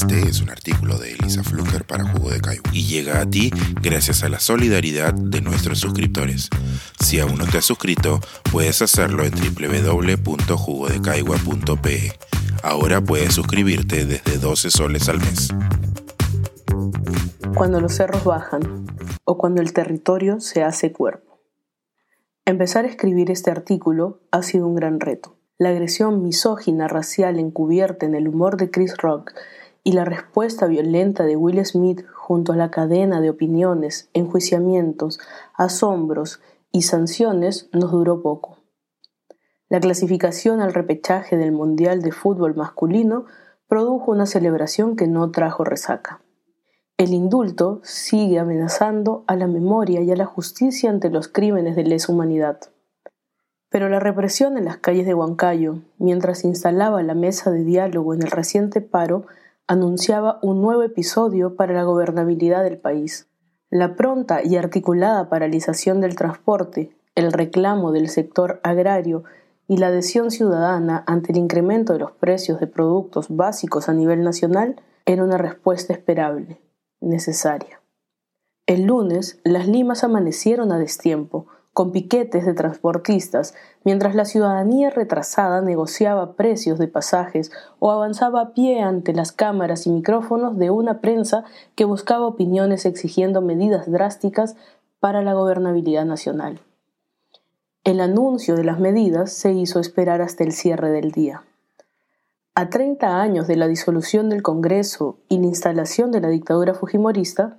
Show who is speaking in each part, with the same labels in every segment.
Speaker 1: Este es un artículo de Elisa Flucker para Jugo de Caigua y llega a ti gracias a la solidaridad de nuestros suscriptores. Si aún no te has suscrito, puedes hacerlo en www.jugodecaigua.pe. Ahora puedes suscribirte desde 12 soles al mes.
Speaker 2: Cuando los cerros bajan o cuando el territorio se hace cuerpo. Empezar a escribir este artículo ha sido un gran reto. La agresión misógina racial encubierta en el humor de Chris Rock y la respuesta violenta de Will Smith junto a la cadena de opiniones, enjuiciamientos, asombros y sanciones nos duró poco. La clasificación al repechaje del Mundial de Fútbol masculino produjo una celebración que no trajo resaca. El indulto sigue amenazando a la memoria y a la justicia ante los crímenes de lesa humanidad. Pero la represión en las calles de Huancayo, mientras se instalaba la mesa de diálogo en el reciente paro, anunciaba un nuevo episodio para la gobernabilidad del país. La pronta y articulada paralización del transporte, el reclamo del sector agrario y la adhesión ciudadana ante el incremento de los precios de productos básicos a nivel nacional era una respuesta esperable, necesaria. El lunes, las limas amanecieron a destiempo, con piquetes de transportistas, mientras la ciudadanía retrasada negociaba precios de pasajes o avanzaba a pie ante las cámaras y micrófonos de una prensa que buscaba opiniones exigiendo medidas drásticas para la gobernabilidad nacional. El anuncio de las medidas se hizo esperar hasta el cierre del día. A 30 años de la disolución del Congreso y la instalación de la dictadura fujimorista,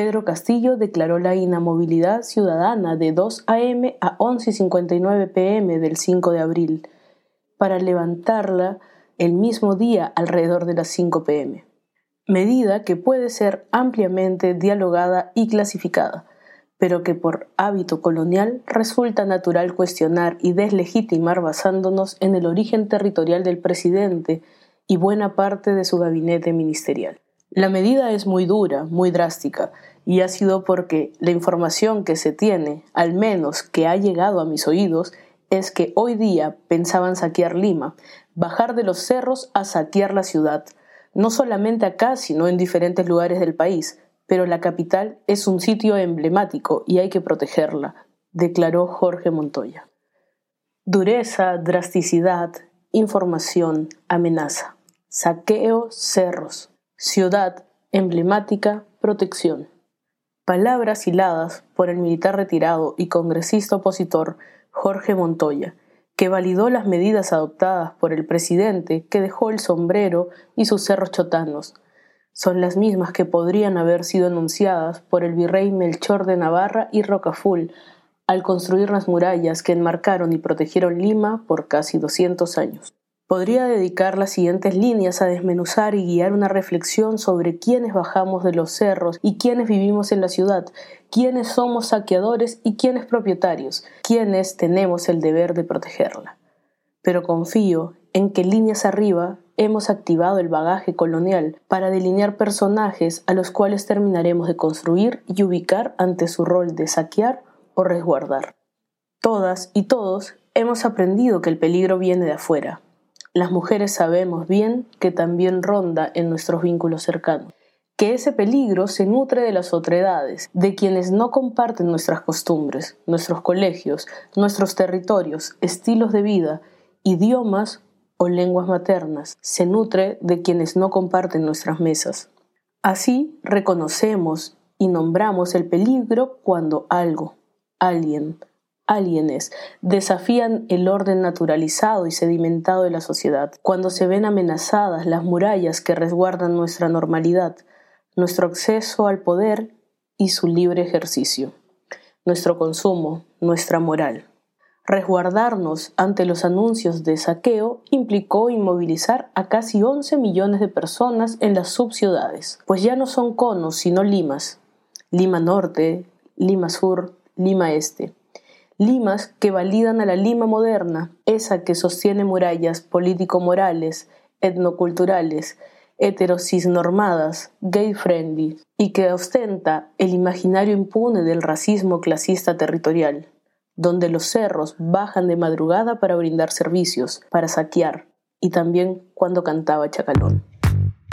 Speaker 2: Pedro Castillo declaró la inamovilidad ciudadana de 2 a.m. a 11.59 p.m. del 5 de abril, para levantarla el mismo día alrededor de las 5 p.m. Medida que puede ser ampliamente dialogada y clasificada, pero que por hábito colonial resulta natural cuestionar y deslegitimar basándonos en el origen territorial del presidente y buena parte de su gabinete ministerial. La medida es muy dura, muy drástica, y ha sido porque la información que se tiene, al menos que ha llegado a mis oídos, es que hoy día pensaban saquear Lima, bajar de los cerros a saquear la ciudad, no solamente acá, sino en diferentes lugares del país, pero la capital es un sitio emblemático y hay que protegerla, declaró Jorge Montoya. Dureza, drasticidad, información, amenaza. Saqueo, cerros. Ciudad emblemática, protección. Palabras hiladas por el militar retirado y congresista opositor Jorge Montoya, que validó las medidas adoptadas por el presidente que dejó el sombrero y sus cerros chotanos. Son las mismas que podrían haber sido anunciadas por el virrey Melchor de Navarra y Rocaful al construir las murallas que enmarcaron y protegieron Lima por casi 200 años. Podría dedicar las siguientes líneas a desmenuzar y guiar una reflexión sobre quiénes bajamos de los cerros y quiénes vivimos en la ciudad, quiénes somos saqueadores y quiénes propietarios, quiénes tenemos el deber de protegerla. Pero confío en que líneas arriba hemos activado el bagaje colonial para delinear personajes a los cuales terminaremos de construir y ubicar ante su rol de saquear o resguardar. Todas y todos hemos aprendido que el peligro viene de afuera, las mujeres sabemos bien que también ronda en nuestros vínculos cercanos, que ese peligro se nutre de las otredades, de quienes no comparten nuestras costumbres, nuestros colegios, nuestros territorios, estilos de vida, idiomas o lenguas maternas, se nutre de quienes no comparten nuestras mesas. Así reconocemos y nombramos el peligro cuando algo, alguien, Alienes desafían el orden naturalizado y sedimentado de la sociedad, cuando se ven amenazadas las murallas que resguardan nuestra normalidad, nuestro acceso al poder y su libre ejercicio, nuestro consumo, nuestra moral. Resguardarnos ante los anuncios de saqueo implicó inmovilizar a casi 11 millones de personas en las subciudades, pues ya no son conos sino limas, Lima Norte, Lima Sur, Lima Este limas que validan a la Lima moderna, esa que sostiene murallas político-morales, etnoculturales, heterosis-normadas, gay-friendly, y que ostenta el imaginario impune del racismo clasista territorial, donde los cerros bajan de madrugada para brindar servicios, para saquear, y también cuando cantaba Chacalón.